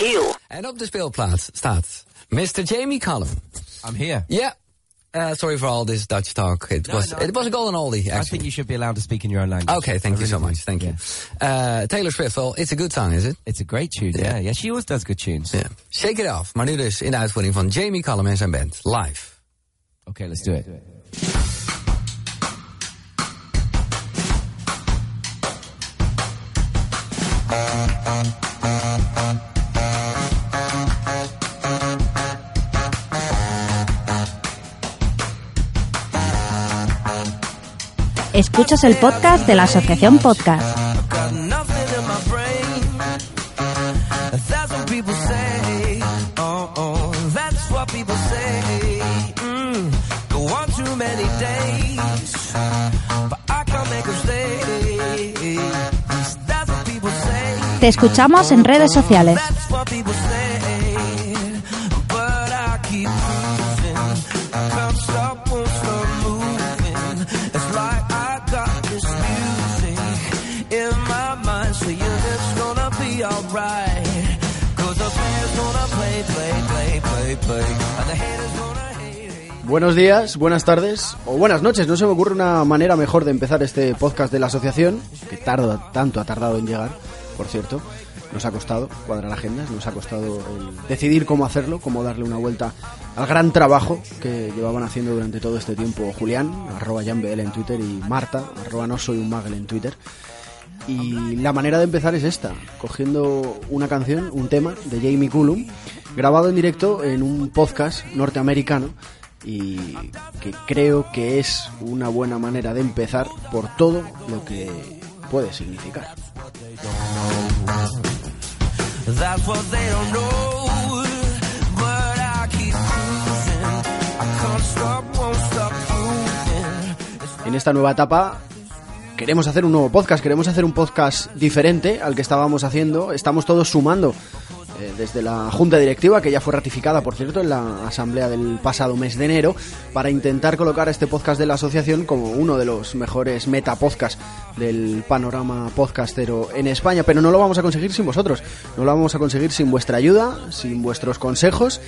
Michiel. En op de speelplaats staat Mr. Jamie Cullum. I'm here. Yeah. Uh, sorry for all this Dutch talk. It No, was no. it was a golden oldie. I Actually. think you should be allowed to speak in your own language. Okay, thank I you so much. Thank you. Yeah. Uh, Taylor Swift, well, it's a good song, is it? It's a great tune. Yeah, yeah. She always does good tunes. Ja. Shake It Off. Maar nu dus in de uitvoering van Jamie Cullum en zijn band. Live. Okay, let's do it. Make them stay. That's what people say. Te escuchamos en redes sociales. Buenos días, buenas tardes o buenas noches. No se me ocurre una manera mejor de empezar este podcast de la asociación, que tarda, tanto ha tardado en llegar, por cierto. Nos ha costado cuadrar agendas, nos ha costado el decidir cómo hacerlo, cómo darle una vuelta al gran trabajo que llevaban haciendo durante todo este tiempo Julián, arroba JanBL en Twitter, y Marta, arroba no soy un magle en Twitter. Y la manera de empezar es esta, cogiendo una canción, un tema de Jamie Cullum, grabado en directo en un podcast norteamericano y que creo que es una buena manera de empezar por todo lo que puede significar. En esta nueva etapa queremos hacer un nuevo podcast, queremos hacer un podcast diferente al que estábamos haciendo, estamos todos sumando eh, desde la junta directiva, que ya fue ratificada, por cierto, en la asamblea del pasado mes de enero, para intentar colocar este podcast de la asociación como uno de los mejores metapodcasts del panorama podcastero en España, pero no lo vamos a conseguir sin vosotros, no lo vamos a conseguir sin vuestra ayuda, sin vuestros consejos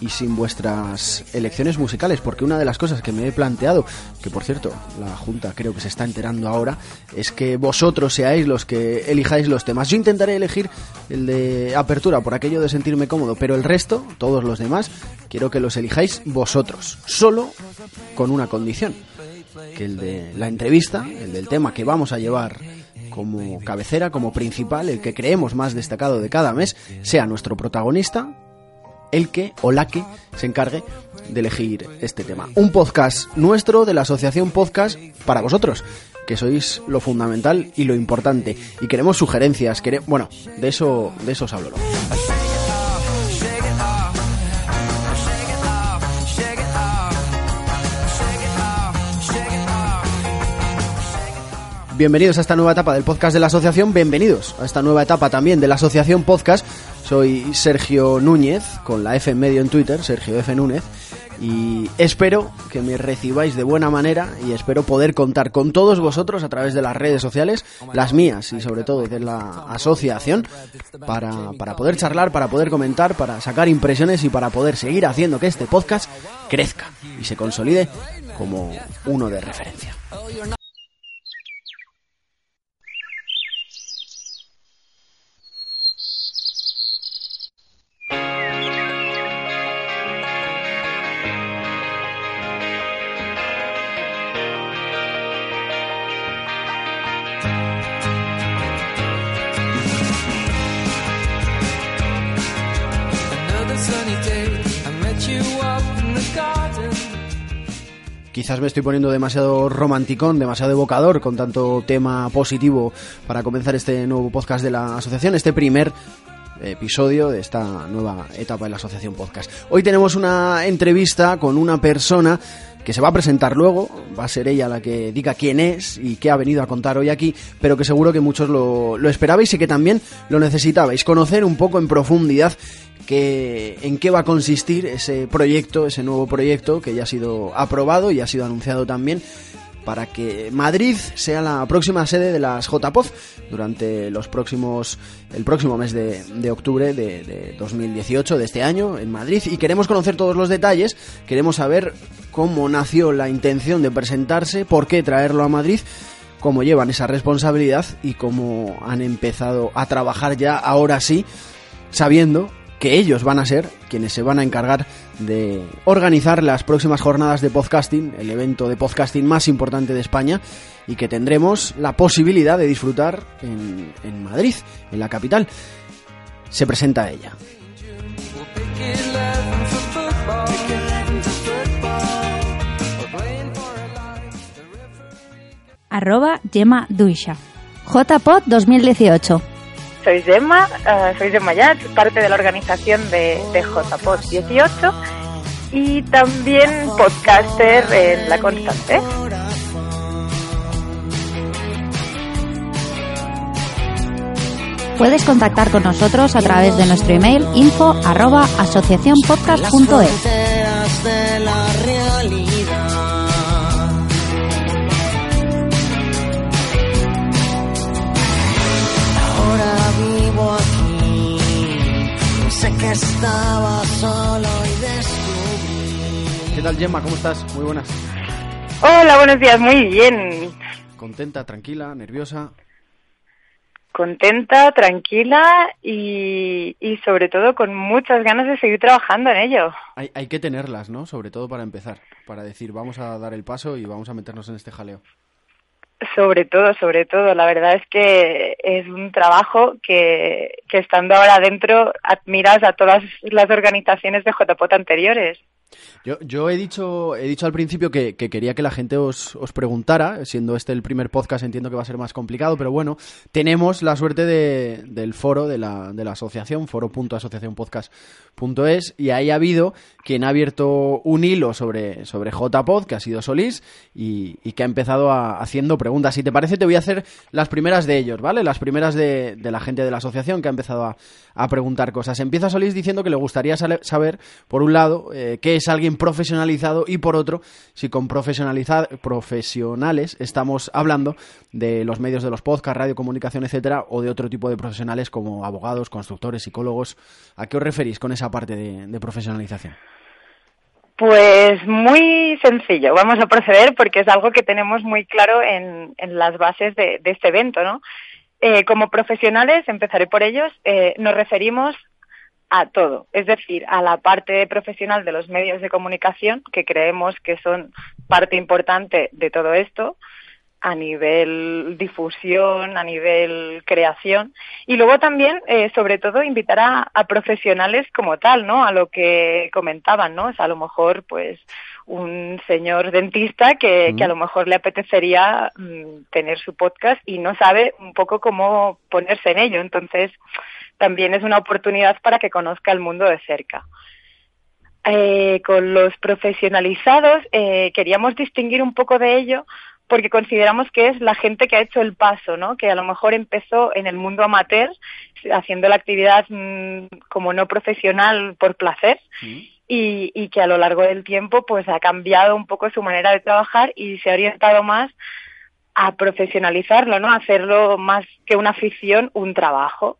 y sin vuestras elecciones musicales, porque una de las cosas que me he planteado, que por cierto la Junta creo que se está enterando ahora, es que vosotros seáis los que elijáis los temas. Yo intentaré elegir el de apertura por aquello de sentirme cómodo, pero el resto, todos los demás, quiero que los elijáis vosotros, solo con una condición, que el de la entrevista, el del tema que vamos a llevar como cabecera, como principal, el que creemos más destacado de cada mes, sea nuestro protagonista, el que o la que se encargue de elegir este tema. Un podcast nuestro de la Asociación Podcast para vosotros, que sois lo fundamental y lo importante. Y queremos sugerencias, quere- bueno, de eso, de eso os hablo. Bienvenidos a esta nueva etapa del podcast de la asociación, bienvenidos a esta nueva etapa también de la asociación podcast. Soy Sergio Núñez, con la F en medio en Twitter, Sergio F Núñez, y espero que me recibáis de buena manera y espero poder contar con todos vosotros a través de las redes sociales, las mías y sobre todo de la asociación, para, para poder charlar, para poder comentar, para sacar impresiones y para poder seguir haciendo que este podcast crezca y se consolide como uno de referencia. Quizás me estoy poniendo demasiado romanticón, demasiado evocador con tanto tema positivo para comenzar este nuevo podcast de la asociación, este primer episodio de esta nueva etapa de la asociación podcast. Hoy tenemos una entrevista con una persona que se va a presentar luego, va a ser ella la que diga quién es y qué ha venido a contar hoy aquí, pero que seguro que muchos lo, lo esperabais y que también lo necesitabais, conocer un poco en profundidad que, en qué va a consistir ese proyecto, ese nuevo proyecto que ya ha sido aprobado y ha sido anunciado también para que Madrid sea la próxima sede de las JPOZ durante los próximos el próximo mes de, de octubre de, de 2018 de este año en Madrid. Y queremos conocer todos los detalles, queremos saber cómo nació la intención de presentarse, por qué traerlo a Madrid cómo llevan esa responsabilidad y cómo han empezado a trabajar ya ahora sí, sabiendo que ellos van a ser quienes se van a encargar de organizar las próximas jornadas de podcasting, el evento de podcasting más importante de España y que tendremos la posibilidad de disfrutar en, en Madrid, en la capital. Se presenta ella. Arroba Gemma Duisha. JPod 2018. Soy Gemma, uh, soy Gemma Yat, parte de la organización de, de JPod 18 y también podcaster en La Constante. Puedes contactar con nosotros a través de nuestro email info arroba. Sé que estaba solo y descubrí. ¿Qué tal Gemma? ¿Cómo estás? Muy buenas. Hola, buenos días, muy bien. ¿Contenta, tranquila, nerviosa? Contenta, tranquila y, y sobre todo con muchas ganas de seguir trabajando en ello. Hay, hay que tenerlas, ¿no? Sobre todo para empezar, para decir vamos a dar el paso y vamos a meternos en este jaleo. Sobre todo, sobre todo. La verdad es que es un trabajo que, que estando ahora dentro admiras a todas las organizaciones de JPOT anteriores. Yo, yo he dicho he dicho al principio que, que quería que la gente os, os, preguntara, siendo este el primer podcast entiendo que va a ser más complicado, pero bueno, tenemos la suerte de, del foro de la, de la asociación, foro.asociacionpodcast.es, y ahí ha habido quien ha abierto un hilo sobre, sobre JPod, que ha sido Solís, y, y que ha empezado a, haciendo preguntas. Si te parece, te voy a hacer las primeras de ellos, ¿vale? Las primeras de, de la gente de la asociación que ha empezado a, a preguntar cosas. Empieza Solís diciendo que le gustaría saber, por un lado, eh, qué es alguien profesionalizado y por otro, si con profesionales estamos hablando de los medios de los podcasts, radio, comunicación, etcétera, o de otro tipo de profesionales como abogados, constructores, psicólogos. ¿A qué os referís con esa parte de, profesionalización? Pues muy sencillo, vamos a proceder porque es algo que tenemos muy claro en, las bases de, de, este evento, ¿no? Eh, como profesionales, empezaré por ellos, eh, nos referimos a todo, es decir, a la parte profesional de los medios de comunicación, que creemos que son parte importante de todo esto, a nivel difusión, a nivel creación, y luego también, eh, sobre todo, invitar a, a, profesionales como tal, ¿no? A lo que comentaban, ¿no? O sea, a lo mejor, pues, un señor dentista que, mm. que a lo mejor le apetecería mm, tener su podcast y no sabe un poco cómo ponerse en ello. Entonces, también es una oportunidad para que conozca el mundo de cerca. Eh, con los profesionalizados eh, queríamos distinguir un poco de ello porque consideramos que es la gente que ha hecho el paso, ¿no? Que a lo mejor empezó en el mundo amateur haciendo la actividad mmm, como no profesional por placer mm. y, y, que a lo largo del tiempo pues ha cambiado un poco su manera de trabajar y se ha orientado más a profesionalizarlo, ¿no? A hacerlo más que una afición, un trabajo.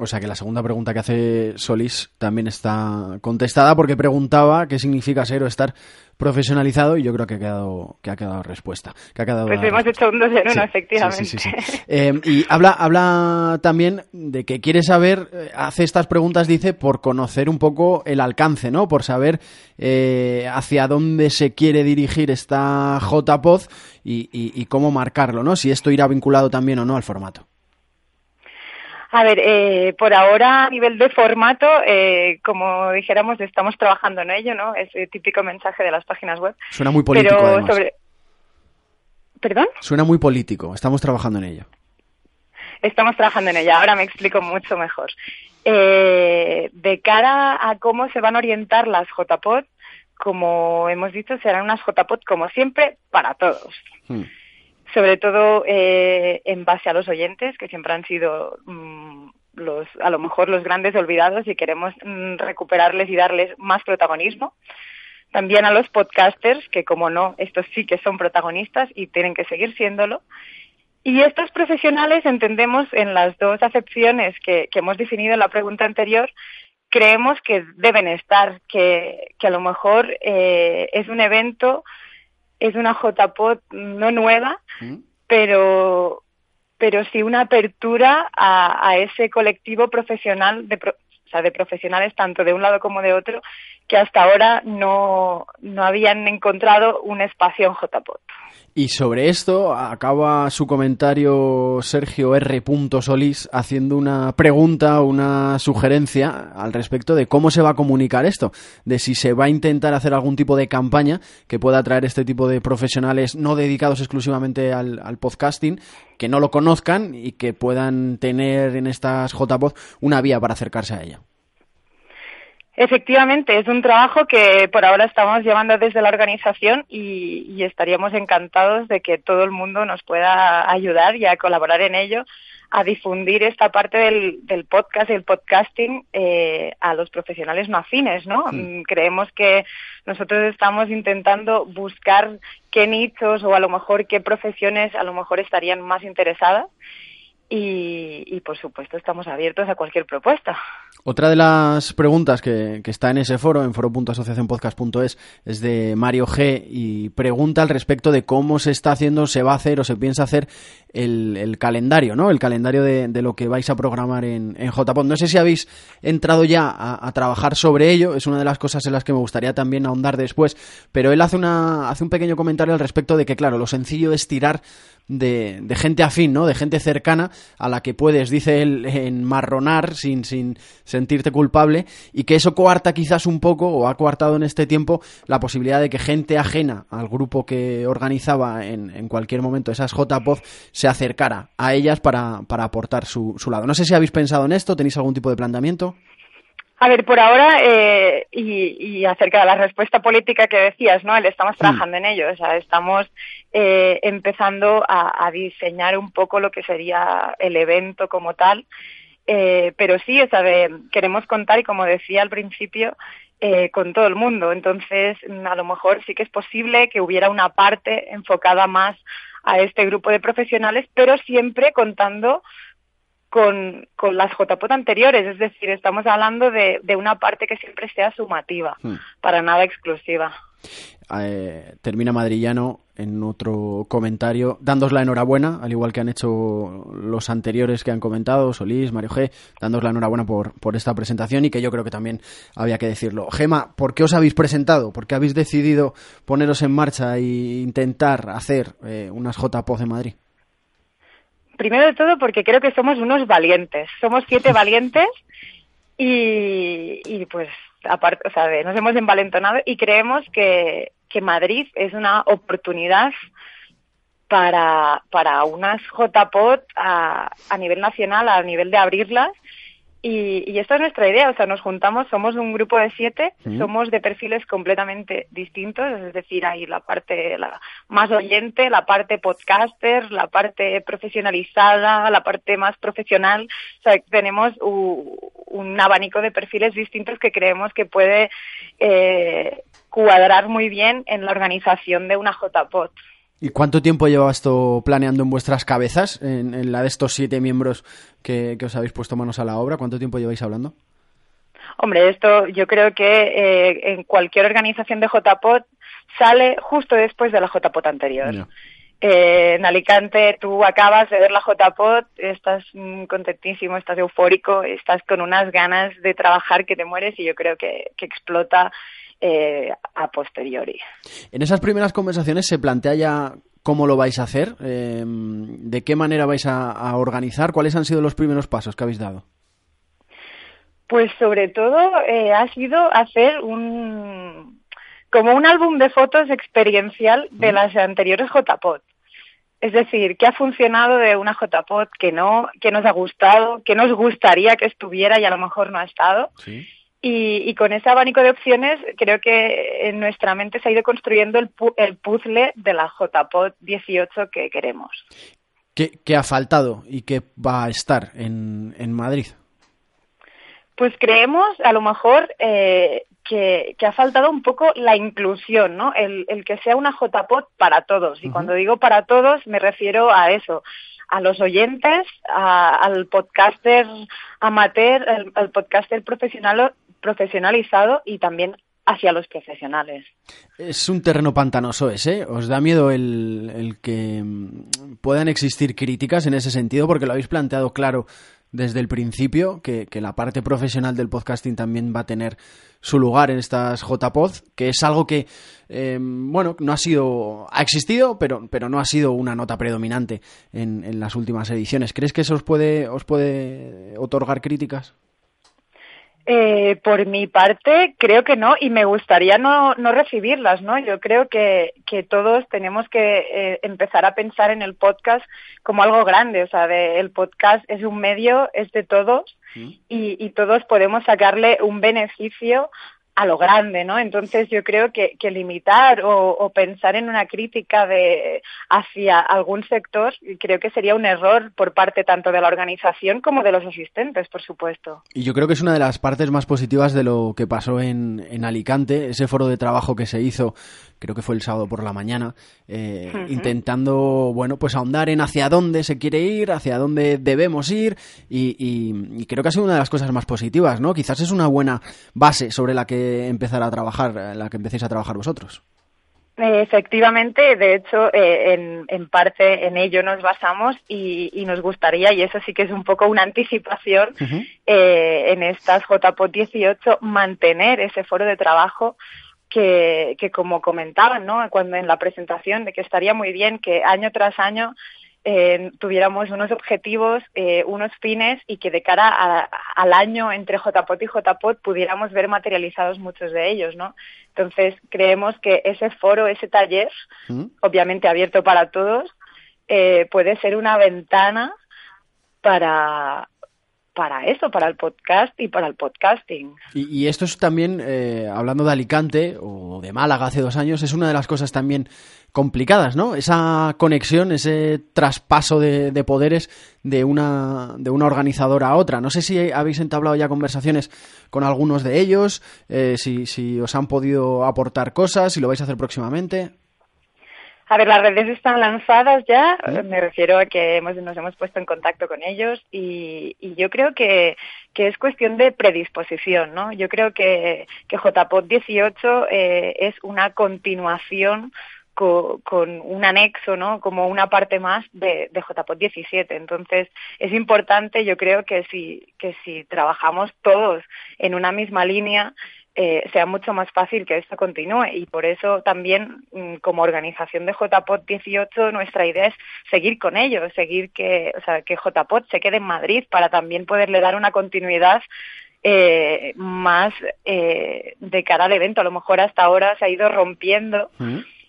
O sea que la segunda pregunta que hace Solís también está contestada porque preguntaba qué significa ser o estar profesionalizado y yo creo que ha quedado que ha quedado respuesta. Que ha quedado pues hemos hecho un dos en uno, sí, efectivamente. Sí, sí, eh, y habla, habla también de que quiere saber, eh, hace estas preguntas, dice, por conocer un poco el alcance, ¿no? Por saber eh, hacia dónde se quiere dirigir esta JPOZ y, y, y cómo marcarlo, ¿no? Si esto irá vinculado también o no al formato. A ver, eh, por ahora a nivel de formato, eh, como dijéramos, estamos trabajando en ello, ¿no? Ese típico mensaje de las páginas web. Suena muy político. Pero además. sobre... ¿Perdón? Suena muy político. Estamos trabajando en ello. Estamos trabajando en ello. Ahora me explico mucho mejor. Eh, de cara a cómo se van a orientar las JPOD, como hemos dicho, serán unas JPOD como siempre para todos. Hmm sobre todo eh, en base a los oyentes, que siempre han sido mmm, los, a lo mejor los grandes olvidados y queremos mmm, recuperarles y darles más protagonismo. también a los podcasters, que como no, estos sí que son protagonistas y tienen que seguir siéndolo. Y estos profesionales entendemos en las dos acepciones que, que hemos definido en la pregunta anterior, creemos que deben estar, que, que a lo mejor eh, es un evento, es una JPOT no nueva, pero, pero sí una apertura a, a ese colectivo profesional, de, pro- o sea, de profesionales tanto de un lado como de otro, que hasta ahora no, no habían encontrado un espacio en JPOT. Y sobre esto acaba su comentario Sergio R. Solís haciendo una pregunta, una sugerencia al respecto de cómo se va a comunicar esto, de si se va a intentar hacer algún tipo de campaña que pueda atraer este tipo de profesionales no dedicados exclusivamente al, al podcasting, que no lo conozcan y que puedan tener en estas JPod una vía para acercarse a ella. Efectivamente, es un trabajo que por ahora estamos llevando desde la organización y, y estaríamos encantados de que todo el mundo nos pueda ayudar y a colaborar en ello, a difundir esta parte del, del podcast y el podcasting eh, a los profesionales no afines, ¿no? Mm, Creemos que nosotros estamos intentando buscar qué nichos o a lo mejor qué profesiones a lo mejor estarían más interesadas y, por supuesto estamos abiertos a cualquier propuesta. Otra de las preguntas que, que está en ese foro, en foro.asociacionpodcast.es, es de Mario G. y pregunta al respecto de cómo se está haciendo, se va a hacer o se piensa hacer el, calendario, ¿no? El calendario de, de lo que vais a programar en, en JPod. No sé si habéis entrado ya a, a trabajar sobre ello, es una de las cosas en las que me gustaría también ahondar después, pero él hace, una, hace un pequeño comentario al respecto de que, claro, lo sencillo es tirar de, de gente afín, ¿no? De gente cercana a la que puedes, dice él, enmarronar sin, sin sentirte culpable y que eso coarta quizás un poco o ha coartado en este tiempo la posibilidad de que gente ajena al grupo que organizaba en, en cualquier momento esas JPOD se acercara a ellas para, para aportar su, su lado. No sé si habéis pensado en esto, tenéis algún tipo de planteamiento. A ver, por ahora, eh, y, y acerca de la respuesta política que decías, ¿no? Estamos trabajando en ello, o sea, estamos eh, empezando a, a diseñar un poco lo que sería el evento como tal, eh, pero sí, o sea, de- queremos contar, y como decía al principio, eh, con todo el mundo. Entonces, mm, a lo mejor sí que es posible que hubiera una parte enfocada más a este grupo de profesionales, pero siempre contando con, con las JPOT anteriores, es decir, estamos hablando de, de una parte que siempre sea sumativa, Hmm. para nada exclusiva. Eh, termina Madrillano en otro comentario dándos la enhorabuena, al igual que han hecho los anteriores que han comentado, Solís, Mario G, dándos la enhorabuena por, por esta presentación y que yo creo que también había que decirlo. Gema, ¿por qué os habéis presentado? ¿Por qué habéis decidido poneros en marcha e intentar hacer eh, unas JPOZ en Madrid? Primero de todo porque creo que somos unos valientes, somos siete valientes y, y pues aparte, o sea, nos hemos envalentonado y creemos que, que Madrid es una oportunidad para, para unas JPOT a, a nivel nacional, a nivel de abrirlas. Y, y esta es nuestra idea, o sea, nos juntamos, somos un grupo de siete, Sí. somos de perfiles completamente distintos, es decir, hay la parte la más oyente, la parte podcaster, la parte profesionalizada, la parte más profesional, o sea, tenemos u- un abanico de perfiles distintos que creemos que puede eh, cuadrar muy bien en la organización de una JPOT. ¿Y cuánto tiempo lleva esto planeando en vuestras cabezas, en, en la de estos siete miembros que, que os habéis puesto manos a la obra? ¿Cuánto tiempo lleváis hablando? Hombre, esto yo creo que eh, en cualquier organización de JPOT sale justo después de la JPOT anterior. Eh, en Alicante tú acabas de ver la JPOT, estás mm, contentísimo, estás eufórico, estás con unas ganas de trabajar que te mueres y yo creo que, que explota eh, a posteriori. En esas primeras conversaciones se plantea ya cómo lo vais a hacer, Eh, de qué manera vais a, a organizar, cuáles han sido los primeros pasos que habéis dado. Pues sobre todo eh, ha sido hacer un como un álbum de fotos experiencial de las anteriores JPOT. Es decir, qué ha funcionado de una JPOT, que no, que nos ha gustado, que nos gustaría que estuviera y a lo mejor no ha estado. Y, y con ese abanico de opciones creo que en nuestra mente se ha ido construyendo el, pu- el puzzle de la JPOT 18 que queremos. ¿Qué, qué ha faltado y qué va a estar en, en Madrid? Pues creemos, a lo mejor, eh, que, que ha faltado un poco la inclusión, ¿no? El, el que sea una JPod para todos. Y cuando digo para todos me refiero a eso, a los oyentes, a- al podcaster amateur, al, al podcaster profesional, profesionalizado y también hacia los profesionales. Es un terreno pantanoso ese. ¿Os da miedo el, que mm, puedan existir críticas en ese sentido? Porque lo habéis planteado claro desde el principio, que, que la parte profesional del podcasting también va a tener su lugar en estas JPod, que es algo que, eh, bueno, no ha sido, ha existido, pero, pero no ha sido una nota predominante en, en las últimas ediciones. ¿Crees que eso os puede, os puede otorgar críticas? Eh, por mi parte, creo que no, y me gustaría no, no recibirlas, ¿no? Yo creo que, que todos tenemos que eh, empezar a pensar en el podcast como algo grande, o sea, de- el podcast es un medio, es de todos, y, y todos podemos sacarle un beneficio a lo grande, ¿no? Entonces yo creo que, que limitar o, pensar en una crítica de hacia algún sector creo que sería un error por parte tanto de la organización como de los asistentes, por supuesto. Y yo creo que es una de las partes más positivas de lo que pasó en, en Alicante, ese foro de trabajo que se hizo, creo que fue el sábado por la mañana, eh, intentando, bueno, pues ahondar en hacia dónde se quiere ir, hacia dónde debemos ir, y, y- y creo que ha sido una de las cosas más positivas, ¿no? Quizás es una buena base sobre la que empezar a trabajar, la que empecéis a trabajar vosotros. Efectivamente, de hecho, eh, en, en parte en ello nos basamos y, y nos gustaría, y eso sí que es un poco una anticipación, eh, en estas JPOT 18, mantener ese foro de trabajo que, que como comentaban, ¿no? Cuando en la presentación, de que estaría muy bien que año tras año eh, tuviéramos unos objetivos, eh, unos fines y que de cara a- al año entre JPOT y JPOT pudiéramos ver materializados muchos de ellos, ¿no? Entonces creemos que ese foro, ese taller, obviamente abierto para todos, eh, puede ser una ventana para para eso, para el podcast y para el podcasting. Y, y esto es también, eh, hablando de Alicante o de Málaga hace dos años, es una de las cosas también complicadas, ¿no? Esa conexión, ese traspaso de, de poderes de una, de una organizadora a otra. No sé si habéis entablado ya conversaciones con algunos de ellos, eh, si, si os han podido aportar cosas, si lo vais a hacer próximamente. A ver, las redes están lanzadas ya, me refiero a que hemos, nos hemos puesto en contacto con ellos y, y yo creo que, que es cuestión de predisposición, ¿no? Yo creo que, que JPOT 18 eh, es una continuación co- con un anexo, ¿no? Como una parte más de, de JPOT 17. Entonces, es importante, yo creo que si, que si trabajamos todos en una misma línea, eh, sea mucho más fácil que esto continúe y por eso también mm, como organización de JPOT 18 nuestra idea es seguir con ello, seguir que, o sea, que JPOT se quede en Madrid para también poderle dar una continuidad eh, más eh, de cara al evento. A lo mejor hasta ahora se ha ido rompiendo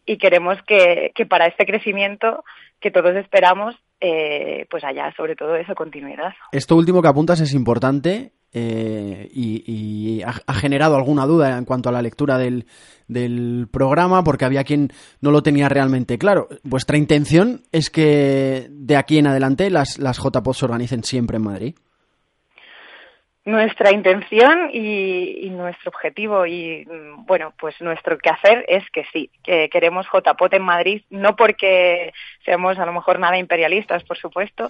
y queremos que, que para este crecimiento que todos esperamos, eh, pues haya sobre todo eso continuidad. Esto último que apuntas es importante eh, y, ha generado alguna duda en cuanto a la lectura del, del programa porque había quien no lo tenía realmente claro. Vuestra intención es que de aquí en adelante las, las JPOD se organicen siempre en Madrid. Nuestra intención y, y nuestro objetivo. Y mm, bueno, pues nuestro quehacer es que sí, que queremos JPOT en Madrid, no porque seamos a lo mejor nada imperialistas, por supuesto,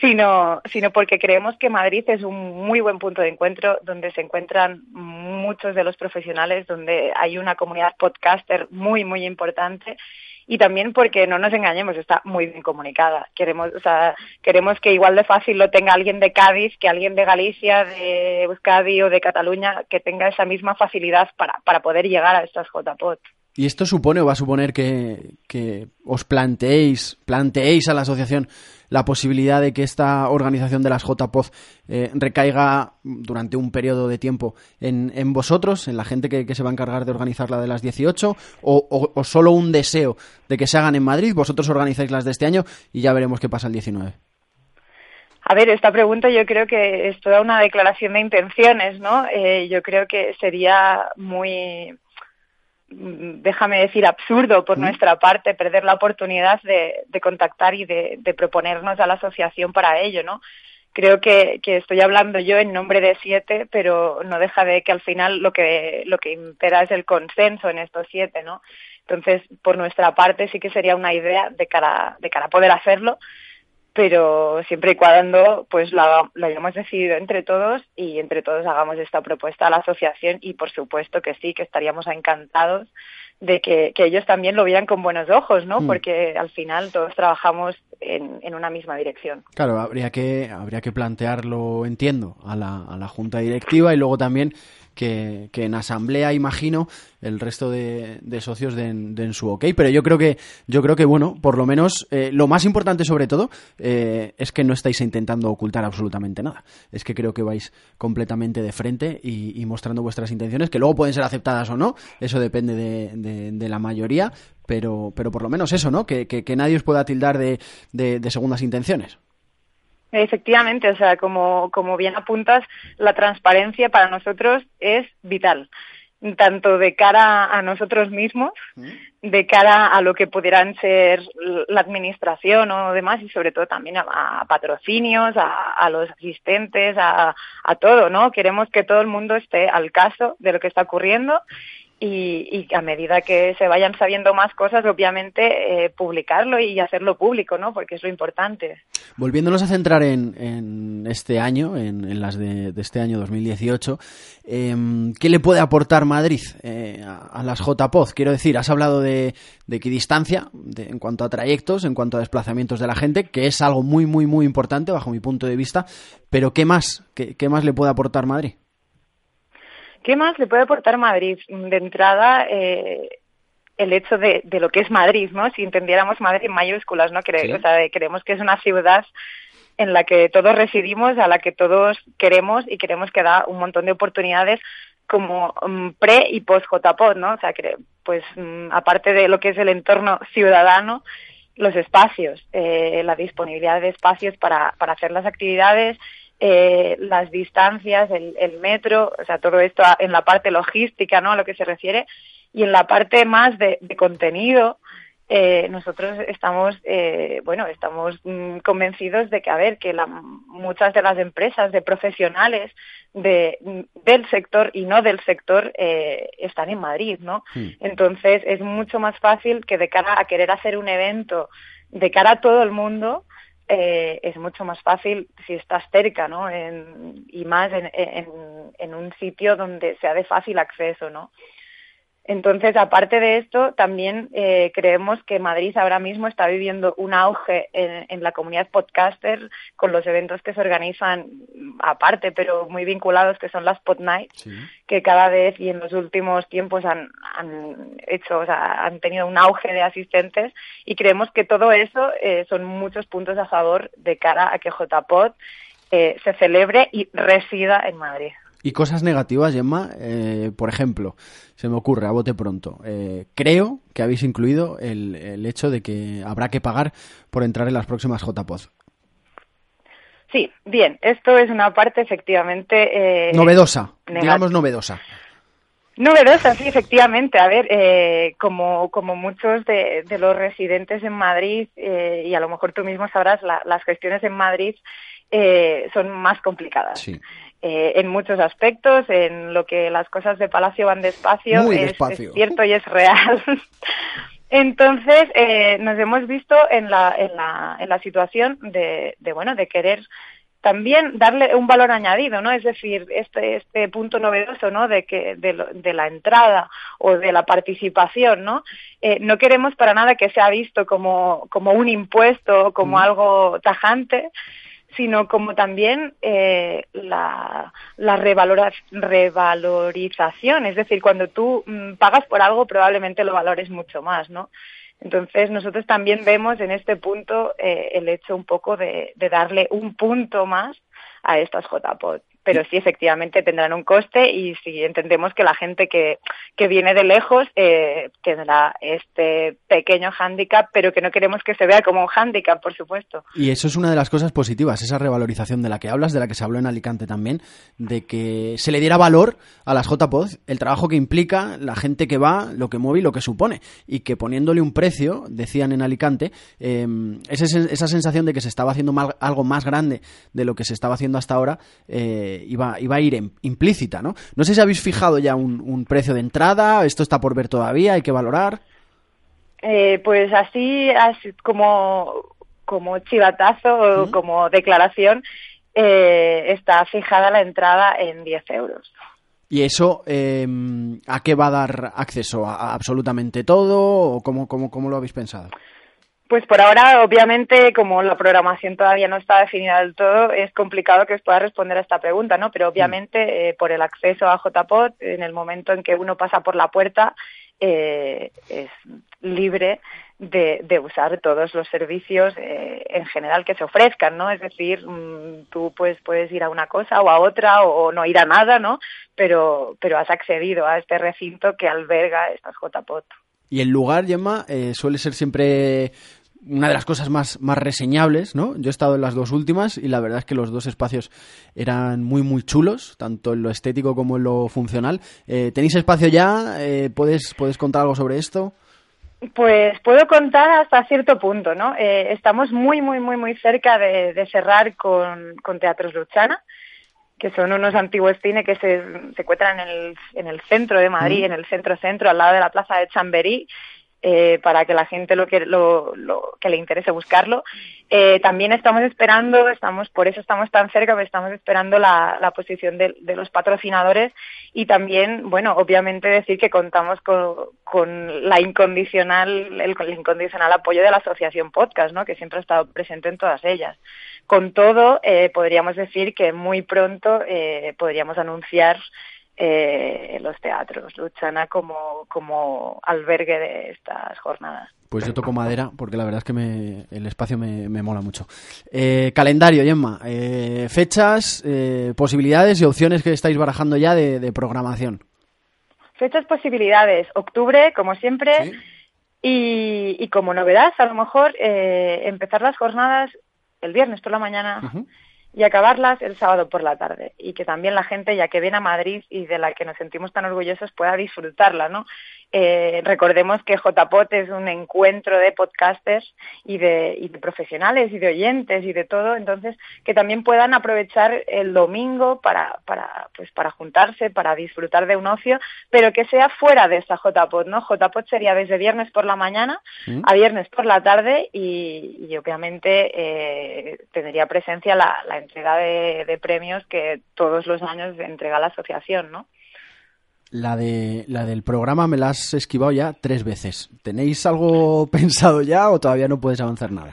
sino, sino porque creemos que Madrid es un muy buen punto de encuentro donde se encuentran muchos de los profesionales, donde hay una comunidad podcaster muy, muy importante y también porque no nos engañemos, está muy bien comunicada. Queremos, o sea, queremos que igual de fácil lo tenga alguien de Cádiz que alguien de Galicia, de Euskadi o de Cataluña, que tenga esa misma facilidad para, para poder llegar a estas JPOT. ¿Y esto supone o va a suponer que, que os planteéis, planteéis a la asociación la posibilidad de que esta organización de las JPOZ eh, recaiga durante un periodo de tiempo en, en vosotros, en la gente que, que se va a encargar de organizar la de las 18, o, o, o solo un deseo de que se hagan en Madrid, vosotros organizáis las de este año y ya veremos qué pasa el 19? A ver, esta pregunta yo creo que es toda una declaración de intenciones, ¿no? Eh, yo creo que sería muy, déjame decir, absurdo por nuestra parte perder la oportunidad de, de contactar y de, de proponernos a la asociación para ello, ¿no? creo que, que estoy hablando yo en nombre de siete, pero no deja de que al final lo que, lo que impera es el consenso en estos siete, ¿no? Entonces, por nuestra parte sí que sería una idea de cara, de cara a poder hacerlo, pero siempre y cuando pues lo, lo hayamos decidido entre todos y entre todos hagamos esta propuesta a la asociación y por supuesto que sí, que estaríamos encantados de que, que ellos también lo vieran con buenos ojos, ¿no? Mm. Porque al final todos trabajamos en, en una misma dirección. Claro, habría que, habría que plantearlo, entiendo, a la, a la junta directiva y luego también que, en asamblea, imagino, el resto de, socios den, su ok. Pero yo creo que, yo creo que bueno, por lo menos, eh, lo más importante sobre todo, eh, es que no estáis intentando ocultar absolutamente nada. Es que creo que vais completamente de frente y, mostrando vuestras intenciones, que luego pueden ser aceptadas o no, eso depende de, la mayoría, pero, pero por lo menos eso, ¿no? Que, que- nadie os pueda tildar de- de segundas intenciones. Efectivamente, o sea, como, como bien apuntas, la transparencia para nosotros es vital, tanto de cara a nosotros mismos, de cara a lo que pudieran ser la administración o demás, y sobre todo también a, a patrocinios, a, a los asistentes, a, a todo, ¿no? Queremos que todo el mundo esté al caso de lo que está ocurriendo y, y a medida que se vayan sabiendo más cosas, obviamente, eh, publicarlo y hacerlo público, ¿no? Porque es lo importante. Volviéndonos a centrar en, en este año, en, las de, este año 2018, em, ¿qué le puede aportar Madrid eh, a, las JPOZ? Quiero decir, has hablado de, equidistancia en cuanto a trayectos, en cuanto a desplazamientos de la gente, que es algo muy, muy, muy importante bajo mi punto de vista, pero ¿qué más? ¿Qué, qué más le puede aportar Madrid? ¿Qué más le puede aportar Madrid? De entrada, eh, el hecho de, de lo que es Madrid, ¿no? Si entendiéramos Madrid en mayúsculas, ¿no? Cre- Sí. O sea, de- creemos que es una ciudad en la que todos residimos, a la que todos queremos y queremos que da un montón de oportunidades como mm, pre y post JPOD, ¿no? O sea, que, pues mm, aparte de lo que es el entorno ciudadano, los espacios, eh, la disponibilidad de espacios para, para hacer las actividades, eh, las distancias, el, el metro, o sea, todo esto en la parte logística, ¿no? A lo que se refiere. Y en la parte más de, de contenido, eh, nosotros estamos, eh, bueno, estamos mm, convencidos de que, a ver, que la- muchas de las empresas, de profesionales de, del sector y no del sector eh, están en Madrid, ¿no? Entonces es mucho más fácil que de cara a querer hacer un evento de cara a todo el mundo, eh, es mucho más fácil si estás cerca, ¿no? Y más en un sitio donde sea de fácil acceso, ¿no? Entonces, aparte de esto, también eh, creemos que Madrid ahora mismo está viviendo un auge en, en la comunidad podcaster con los eventos que se organizan aparte, pero muy vinculados, que son las Pod Nights, que cada vez y en los últimos tiempos han, han hecho, o sea, han tenido un auge de asistentes y creemos que todo eso eh, son muchos puntos a favor de cara a que JPod eh, se celebre y resida en Madrid. Y cosas negativas, Gemma, eh, por ejemplo, se me ocurre a bote pronto. eh, creo que habéis incluido el, el hecho de que habrá que pagar por entrar en las próximas JPOZ. Sí, bien, esto es una parte efectivamente... eh, Novedosa, digamos novedosa. Novedosa, sí, efectivamente. A ver, eh, como, como muchos de, de los residentes en Madrid, eh, y a lo mejor tú mismo sabrás, la- las gestiones en Madrid eh, son más complicadas. Sí. Eh, en muchos aspectos, en lo que las cosas de Palacio van despacio, Muy es, despacio. es cierto y es real. Entonces, eh, nos hemos visto en la, en la, en la situación de, de, bueno, de querer también darle un valor añadido, ¿no? Es decir, este, este punto novedoso, ¿no? De que, de, lo- de la entrada o de la participación, ¿no? Eh, no queremos para nada que sea visto como, como un impuesto, como algo tajante, sino como también eh, la, la revalorización. Es decir, cuando tú mm, pagas por algo, probablemente lo valores mucho más, ¿no? Entonces, nosotros también vemos en este punto eh, el hecho un poco de, de darle un punto más a estas JPOD. Pero sí efectivamente tendrán un coste y sí entendemos que la gente que, que viene de lejos eh, tendrá este pequeño hándicap, pero que no queremos que se vea como un hándicap, por supuesto. Y eso es una de las cosas positivas, esa revalorización de la que hablas, de la que se habló en Alicante también, de que se le diera valor a las JPOD, el trabajo que implica, la gente que va, lo que mueve y lo que supone. Y que poniéndole un precio, decían en Alicante, eh, esa sensación de que se estaba haciendo mal- algo más grande de lo que se estaba haciendo hasta ahora, eh, iba, iba a ir em- implícita, ¿no? No sé si habéis fijado ya un, un precio de entrada, esto está por ver todavía, hay que valorar. Eh, pues así, así como, como chivatazo como declaración, eh, está fijada la entrada en 10 euros. ¿Y eso eh, a qué va a dar acceso? ¿A, a absolutamente todo? ¿O cómo, cómo, cómo lo habéis pensado? Pues por ahora, obviamente, como la programación todavía no está definida del todo, es complicado que os pueda responder a esta pregunta, ¿no? Pero obviamente, eh, por el acceso a JPOT, en el momento en que uno pasa por la puerta, eh, es libre de, de usar todos los servicios eh, en general que se ofrezcan, ¿no? Es decir, mm, tú pues puedes ir a una cosa o a otra o, o no ir a nada, ¿no? Pero, pero has accedido a este recinto que alberga estas JPOT. Y el lugar, Gemma, eh, suele ser siempre una de las cosas más, más reseñables, ¿no? Yo he estado en las dos últimas y la verdad es que los dos espacios eran muy, muy chulos, tanto en lo estético como en lo funcional. Eh, ¿Tenéis espacio ya? Eh, ¿puedes, ¿Puedes contar algo sobre esto? Pues puedo contar hasta cierto punto, ¿no? Eh, estamos muy, muy, muy, muy cerca de, de cerrar con, con Teatros Luchana, que son unos antiguos cines que se, se encuentran en el, en el centro de Madrid, en el centro-centro, al lado de la plaza de Chamberí, eh, para que la gente lo que, lo, lo, que le interese buscarlo. Eh, también estamos esperando, estamos por eso estamos tan cerca, porque estamos esperando la, posición de, los patrocinadores y también, bueno, obviamente decir que contamos con, la incondicional, el, el, incondicional apoyo de la Asociación Podcast, ¿no? que siempre ha estado presente en todas ellas. Con todo, eh, podríamos decir que muy pronto eh, podríamos anunciar eh, los teatros, Luchana como, como albergue de estas jornadas. Pues yo toco madera porque la verdad es que me, el espacio me, me mola mucho. Eh, calendario, Gemma. Eh, fechas, eh, posibilidades y opciones que estáis barajando ya de, de programación. Fechas, posibilidades. Octubre, como siempre. ¿Sí? Y, y, como novedad, a lo mejor eh, empezar las jornadas el viernes por la mañana. Uh -huh y acabarlas el sábado por la tarde y que también la gente ya que viene a Madrid y de la que nos sentimos tan orgullosos pueda disfrutarla, ¿no? Eh, recordemos que JPOT es un encuentro de podcasters y de, y de profesionales y de oyentes y de todo, entonces que también puedan aprovechar el domingo para, para, pues para juntarse, para disfrutar de un ocio, pero que sea fuera de esta JPOT, ¿no? JPOT sería desde viernes por la mañana ¿Mm? a viernes por la tarde y, y obviamente eh, tendría presencia la, la entrega de, de, premios que todos los años entrega la asociación, ¿no? La, de, la del programa me la has esquivado ya tres veces. ¿Tenéis algo pensado ya o todavía no puedes avanzar nada?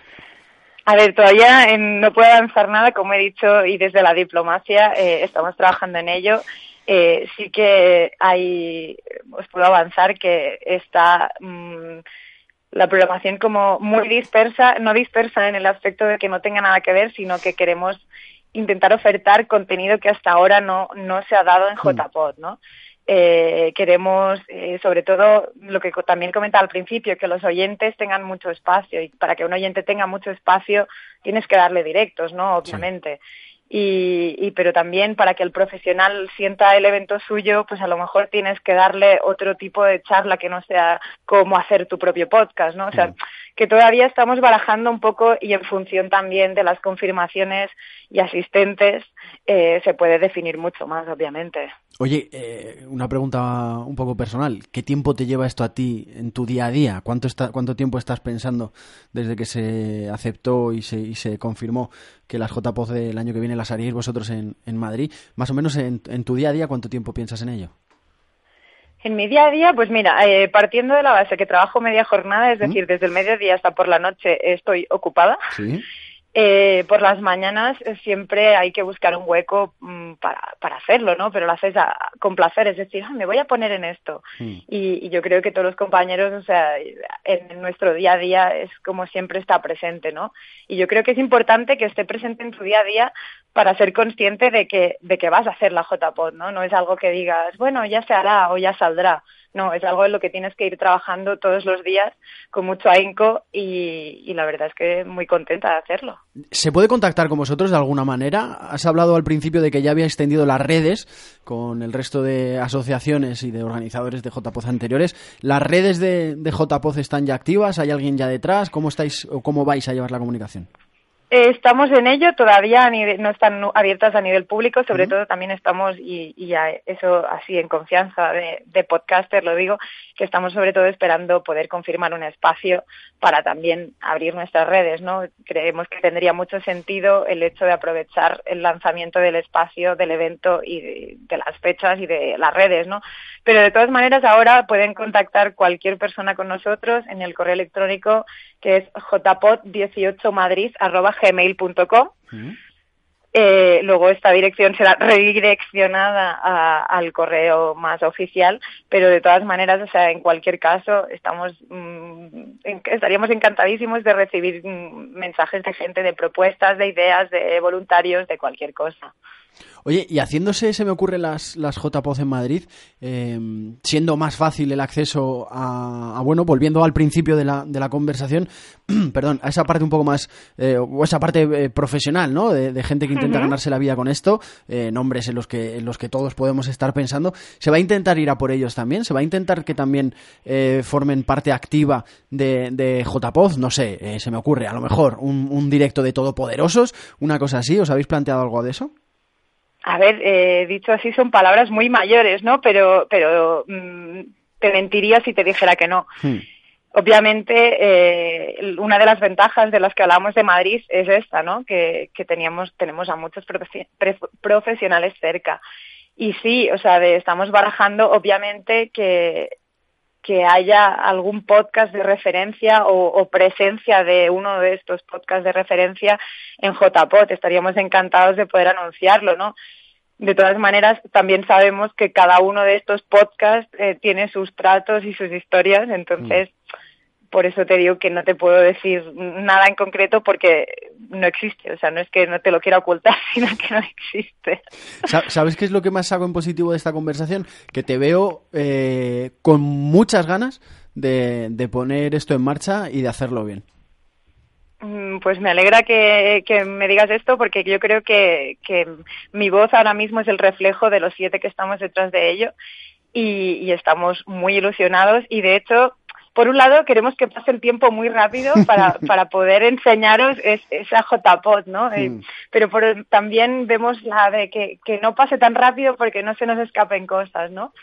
A ver, todavía no puedo avanzar nada, como he dicho, y desde la diplomacia eh, estamos trabajando en ello. Eh, sí que hay, os puedo avanzar que está mmm, la programación como muy dispersa, no dispersa en el aspecto de que no tenga nada que ver, sino que queremos intentar ofertar contenido que hasta ahora no, no se ha dado en JPod, ¿no? Eh, queremos, eh, sobre todo, lo que también comentaba al principio, que los oyentes tengan mucho espacio y para que un oyente tenga mucho espacio tienes que darle directos, ¿no? Obviamente. Sí. Y, y, pero también para que el profesional sienta el evento suyo, pues a lo mejor tienes que darle otro tipo de charla que no sea cómo hacer tu propio podcast, ¿no? O sea, que todavía estamos barajando un poco y en función también de las confirmaciones y asistentes eh, se puede definir mucho más, obviamente. Oye, eh, una pregunta un poco personal. ¿Qué tiempo te lleva esto a ti en tu día a día? ¿Cuánto, está, cuánto tiempo estás pensando desde que se aceptó y se, y se confirmó que las JPOZ del año que viene las haríais vosotros en, en Madrid? Más o menos en, en, tu día a día, ¿cuánto tiempo piensas en ello? En mi día a día, pues mira, eh, partiendo de la base que trabajo media jornada, es decir, desde el mediodía hasta por la noche estoy ocupada. Sí. Eh, por las mañanas siempre hay que buscar un hueco mmm, para, para hacerlo, ¿no? Pero lo haces a, con placer, es decir, ah, me voy a poner en esto. Mm. Y, y, yo creo que todos los compañeros, o sea, en nuestro día a día es como siempre está presente, ¿no? Y yo creo que es importante que esté presente en tu día a día para ser consciente de que, de que vas a hacer la JPod, ¿no? No es algo que digas, bueno, ya se hará o ya saldrá. No, es algo en lo que tienes que ir trabajando todos los días con mucho ahínco y, la verdad es que muy contenta de hacerlo. ¿Se puede contactar con vosotros de alguna manera? Has hablado al principio de que ya había extendido las redes con el resto de asociaciones y de organizadores de JPOZ anteriores. ¿Las redes de, de JPOZ están ya activas? ¿Hay alguien ya detrás? ¿Cómo estáis o cómo vais a llevar la comunicación? Eh, Estamos en ello, todavía no están abiertas a nivel público, sobre todo también estamos, y, eso así en confianza de, de podcaster lo digo, que estamos sobre todo esperando poder confirmar un espacio para también abrir nuestras redes, ¿no? Creemos que tendría mucho sentido el hecho de aprovechar el lanzamiento del espacio, del evento y de, de las fechas y de las redes, ¿no? Pero de todas maneras ahora pueden contactar cualquier persona con nosotros en el correo electrónico que es jpod18madrid@gmail.com. Eh, luego esta dirección será redireccionada a- al correo más oficial, pero de todas maneras, o sea, en cualquier caso, estamos mm, en- estaríamos encantadísimos de recibir mm, mensajes de gente, de propuestas, de ideas, de voluntarios, de cualquier cosa. Oye, y haciéndose, se me ocurre las, las JPOZ en Madrid, eh, siendo más fácil el acceso a, a, bueno, volviendo al principio de la, de la conversación, perdón, a esa parte un poco más, eh, o esa parte eh, profesional, ¿no? De, de gente que intenta ganarse la vida con esto, eh, nombres en los, que, en los que todos podemos estar pensando. ¿Se va a intentar ir a por ellos también? ¿Se va a intentar que también eh, formen parte activa de, de JPOZ? No sé, eh, se me ocurre, a lo mejor, un, un directo de Todopoderosos, una cosa así. ¿Os habéis planteado algo de eso? A ver, eh, dicho así son palabras muy mayores, ¿no? Pero, pero mm, te mentiría si te dijera que no. Obviamente, eh, una de las ventajas de las que hablamos de Madrid es esta, ¿no? Que, que teníamos, tenemos a muchos profe- profesionales cerca. Y sí, o sea, de- estamos barajando, obviamente, que, que haya algún podcast de referencia o, o presencia de uno de estos podcasts de referencia en JPOT. Estaríamos encantados de poder anunciarlo, ¿no? De todas maneras, también sabemos que cada uno de estos podcasts eh, tiene sus tratos y sus historias, entonces por eso te digo que no te puedo decir nada en concreto porque no existe, o sea, no es que no te lo quiera ocultar, sino que no existe. Sa- ¿Sabes qué es lo que más saco en positivo de esta conversación? Que te veo eh, con muchas ganas de, de poner esto en marcha y de hacerlo bien. Mm, Pues me alegra que, que me digas esto porque yo creo que, que mi voz ahora mismo es el reflejo de los siete que estamos detrás de ello y, y estamos muy ilusionados y de hecho, por un lado queremos que pase el tiempo muy rápido para, para poder enseñaros es- esa JPOD, ¿no? Eh, pero por- también vemos la de que, que no pase tan rápido porque no se nos escapen cosas, ¿no?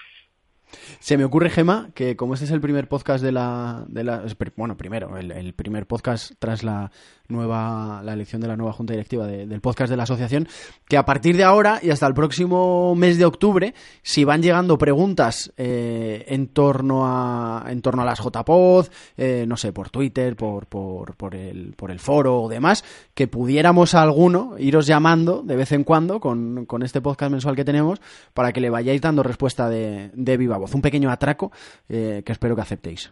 Se me ocurre, Gema, que como este es el primer podcast de la... De la bueno, primero, el, el primer podcast tras la nueva la elección de la nueva junta directiva de- del podcast de la asociación, que a partir de ahora y hasta el próximo mes de octubre, si van llegando preguntas eh, en torno a en torno a las JPod, eh, no sé, por Twitter, por, por, por, el, por el foro o demás, que pudiéramos a alguno iros llamando de vez en cuando con, con este podcast mensual que tenemos para que le vayáis dando respuesta de, de viva voz. Un pequeño atraco eh, que espero que aceptéis.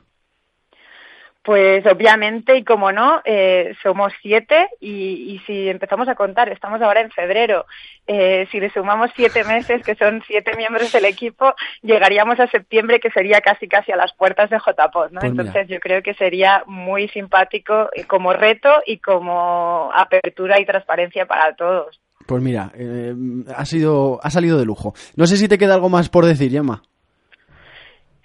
Pues obviamente, y como no, eh, somos siete y, y si empezamos a contar, estamos ahora en febrero, eh, si le sumamos siete meses, que son siete miembros del equipo, llegaríamos a septiembre, que sería casi casi a las puertas de JPOD, ¿no? Pues. Entonces yo creo que sería muy simpático eh, como reto y como apertura y transparencia para todos. Pues mira, eh, ha sido ha salido de lujo. No sé si te queda algo más por decir, Gemma.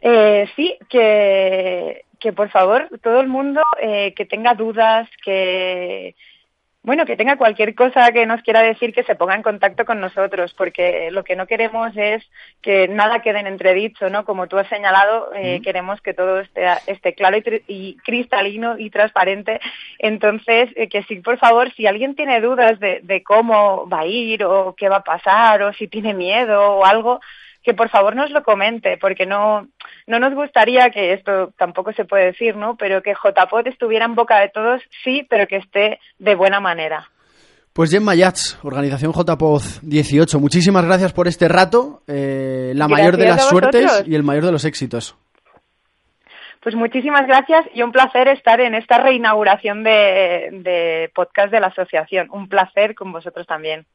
Eh, sí, que, que por favor todo el mundo eh, que tenga dudas, que bueno, que tenga cualquier cosa que nos quiera decir, que se ponga en contacto con nosotros, porque lo que no queremos es que nada quede en entredicho, ¿no? Como tú has señalado, eh, queremos que todo esté, esté claro y, cristalino y transparente. Entonces, eh, que sí, por favor, si alguien tiene dudas de, de cómo va a ir o qué va a pasar o si tiene miedo o algo, que por favor nos lo comente, porque no, no nos gustaría que esto tampoco se puede decir, ¿no? Pero que JPOT estuviera en boca de todos, sí, pero que esté de buena manera. Pues Gemma Yats, organización JPOZ 18, muchísimas gracias por este rato, eh, la mayor de las suertes y el mayor de los éxitos. Pues muchísimas gracias y un placer estar en esta reinauguración de, de podcast de la asociación. Un placer con vosotros también.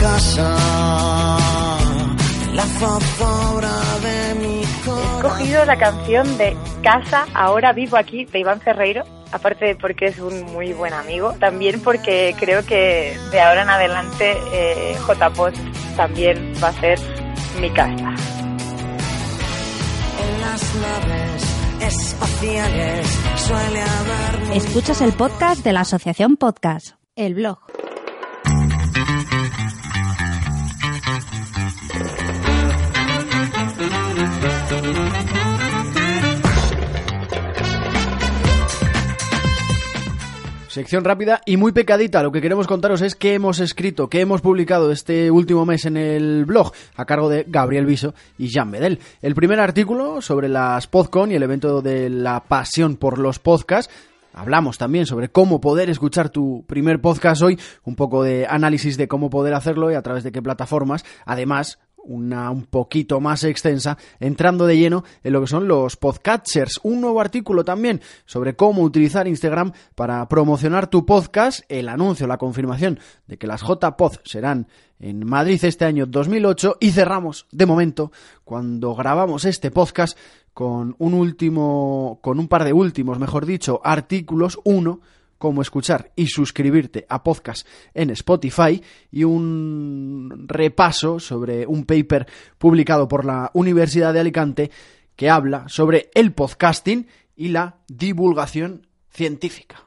casa. La de mi He escogido la canción de Casa, ahora vivo aquí, de Iván Ferreiro. Aparte porque es un muy buen amigo, también porque creo que de ahora en adelante eh, J-Post también va a ser mi casa. En las naves espaciales suele haber... Escuchas el podcast de la Asociación Podcast, el blog. Sección rápida y muy pecadita. Lo que queremos contaros es qué hemos escrito, qué hemos publicado este último mes en el blog, a cargo de Gabriel Viso y Jean Bedel. El primer artículo sobre las PodCon y el evento de la pasión por los podcasts. Hablamos también sobre cómo poder escuchar tu primer podcast hoy, un poco de análisis de cómo poder hacerlo y a través de qué plataformas. Además, una un poquito más extensa, entrando de lleno en lo que son los podcatchers. Un nuevo artículo también sobre cómo utilizar Instagram para promocionar tu podcast, el anuncio, la confirmación de que las JPod serán en Madrid este año 2008 y cerramos de momento cuando grabamos este podcast con un último con un par de últimos, mejor dicho, artículos, uno cómo escuchar y suscribirte a podcast en Spotify y un repaso sobre un paper publicado por la Universidad de Alicante que habla sobre el podcasting y la divulgación científica.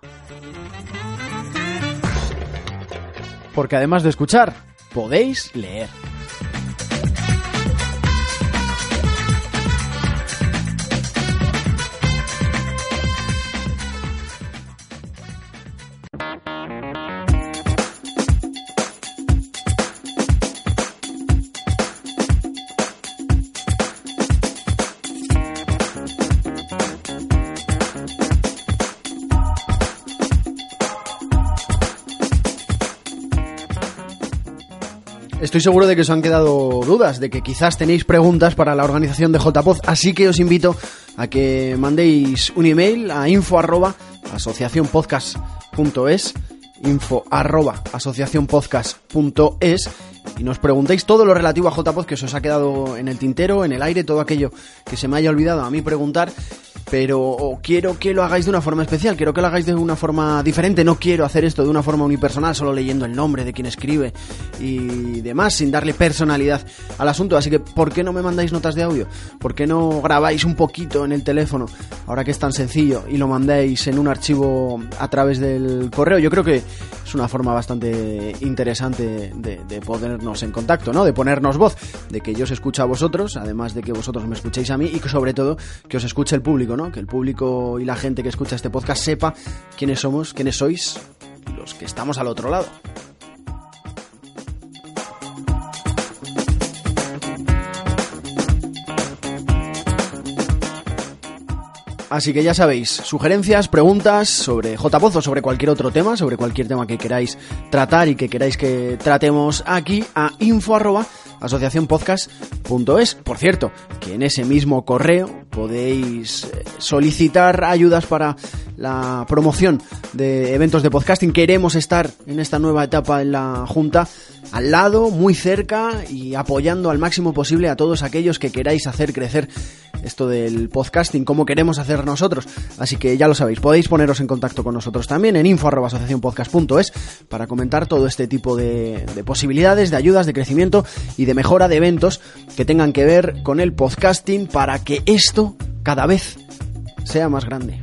Porque además de escuchar, podéis leer. Estoy seguro de que os han quedado dudas, de que quizás tenéis preguntas para la organización de JPod, así que os invito a que mandéis un email a info arroba asociacionpodcast.es info arroba asociacionpodcast.es y nos preguntéis todo lo relativo a JPod que os ha quedado en el tintero, en el aire, todo aquello que se me haya olvidado a mí preguntar pero quiero que lo hagáis de una forma especial, quiero que lo hagáis de una forma diferente, no quiero hacer esto de una forma unipersonal, solo leyendo el nombre de quien escribe y demás, sin darle personalidad al asunto, así que ¿por qué no me mandáis notas de audio? ¿Por qué no grabáis un poquito en el teléfono, ahora que es tan sencillo, y lo mandáis en un archivo a través del correo? Yo creo que es una forma bastante interesante de, de ponernos en contacto, ¿no? De ponernos voz, de que yo os escucho a vosotros, además de que vosotros me escuchéis a mí y que sobre todo que os escuche el público, Que el público y la gente que escucha este podcast sepa quiénes somos, quiénes sois los que estamos al otro lado. Así que ya sabéis, sugerencias, preguntas sobre JPoz o sobre cualquier otro tema, sobre cualquier tema que queráis tratar y que queráis que tratemos aquí a info arroba asociacionpodcast.es. Por cierto, que en ese mismo correo podéis eh, solicitar ayudas para la promoción de eventos de podcasting. Queremos estar en esta nueva etapa en la Junta al lado, muy cerca y apoyando al máximo posible a todos aquellos que queráis hacer crecer esto del podcasting como queremos hacer nosotros. Así que ya lo sabéis, podéis poneros en contacto con nosotros también en info.asociacionpodcast.es para comentar todo este tipo de, de posibilidades, de ayudas, de crecimiento y de mejora de eventos que tengan que ver con el podcasting para que esto cada vez sea más grande.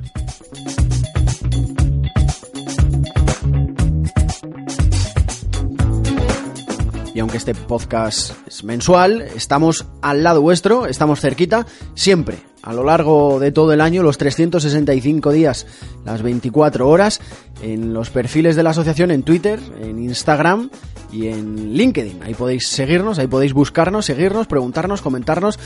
Y aunque este podcast es mensual, estamos al lado vuestro, estamos cerquita, siempre, a lo largo de todo el año, los 365 días, las 24 horas, en los perfiles de la asociación, en Twitter, en Instagram y en LinkedIn. Ahí podéis seguirnos, ahí podéis buscarnos, seguirnos, preguntarnos, comentarnos.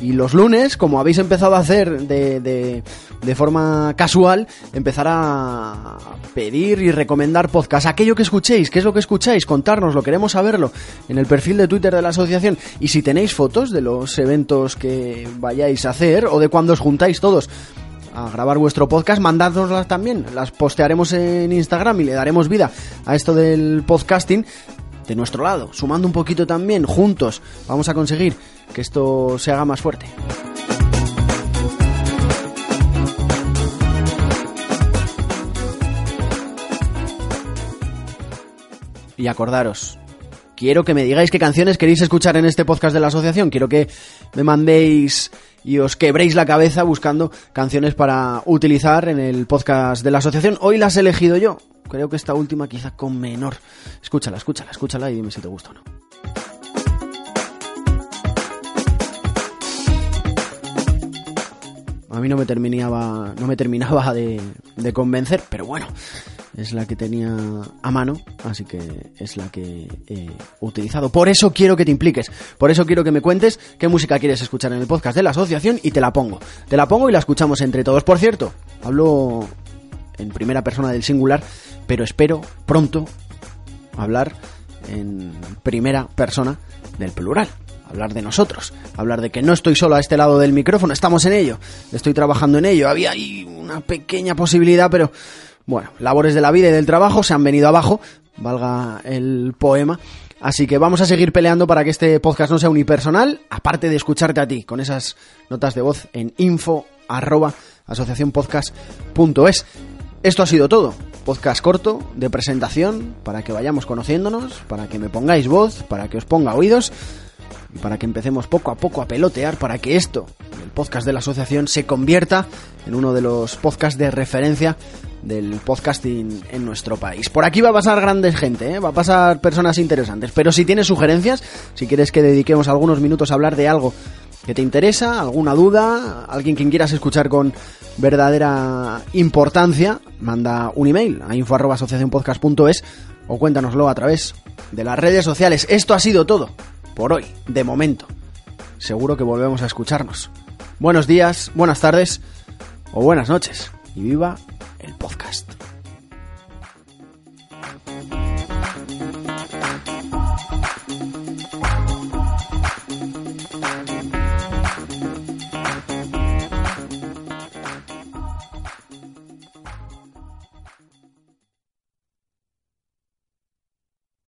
Y los lunes, como habéis empezado a hacer de, de, de forma casual, empezar a pedir y recomendar podcast. Aquello que escuchéis, ¿qué es lo que escucháis? Contárnoslo, queremos saberlo en el perfil de Twitter de la asociación. Y si tenéis fotos de los eventos que vayáis a hacer de cuando os juntáis todos a grabar vuestro podcast, mandadnoslas también, las postearemos en Instagram y le daremos vida a esto del podcasting. De nuestro lado, sumando un poquito también, juntos vamos a conseguir que esto se haga más fuerte. Y acordaros, quiero que me digáis qué canciones queréis escuchar en este podcast de la asociación, quiero que me mandéis y os quebréis la cabeza buscando canciones para utilizar en el podcast de la asociación. Hoy las he elegido yo. Creo que esta última quizá con menor. Escúchala, escúchala, escúchala y dime si te gusta o no. A mí no me terminaba, no me terminaba de, de convencer, pero bueno, es la que tenía a mano, así que es la que he utilizado. Por eso quiero que te impliques, por eso quiero que me cuentes qué música quieres escuchar en el podcast de la asociación y te la pongo. Te la pongo y la escuchamos entre todos. Por cierto, hablo en primera persona del singular, pero espero pronto hablar en primera persona del plural. Hablar de nosotros, hablar de que no estoy solo a este lado del micrófono, estamos en ello, estoy trabajando en ello. Había ahí una pequeña posibilidad, pero bueno, labores de la vida y del trabajo se han venido abajo, valga el poema. Así que vamos a seguir peleando para que este podcast no sea unipersonal, aparte de escucharte a ti con esas notas de voz en info arroba asociacionpodcast.es. Esto ha sido todo. Podcast corto de presentación para que vayamos conociéndonos, para que me pongáis voz, para que os ponga oídos para que empecemos poco a poco a pelotear para que esto, el podcast de la asociación, se convierta en uno de los podcasts de referencia del podcasting en nuestro país. Por aquí va a pasar grandes gente, ¿eh? va a pasar personas interesantes, pero si tienes sugerencias, si quieres que dediquemos algunos minutos a hablar de algo que te interesa, alguna duda, alguien quien quieras escuchar con verdadera importancia, manda un email a info@asociacionpodcast.es o cuéntanoslo a través de las redes sociales. Esto ha sido todo por hoy, de momento. Seguro que volvemos a escucharnos. Buenos días, buenas tardes o buenas noches y viva el podcast.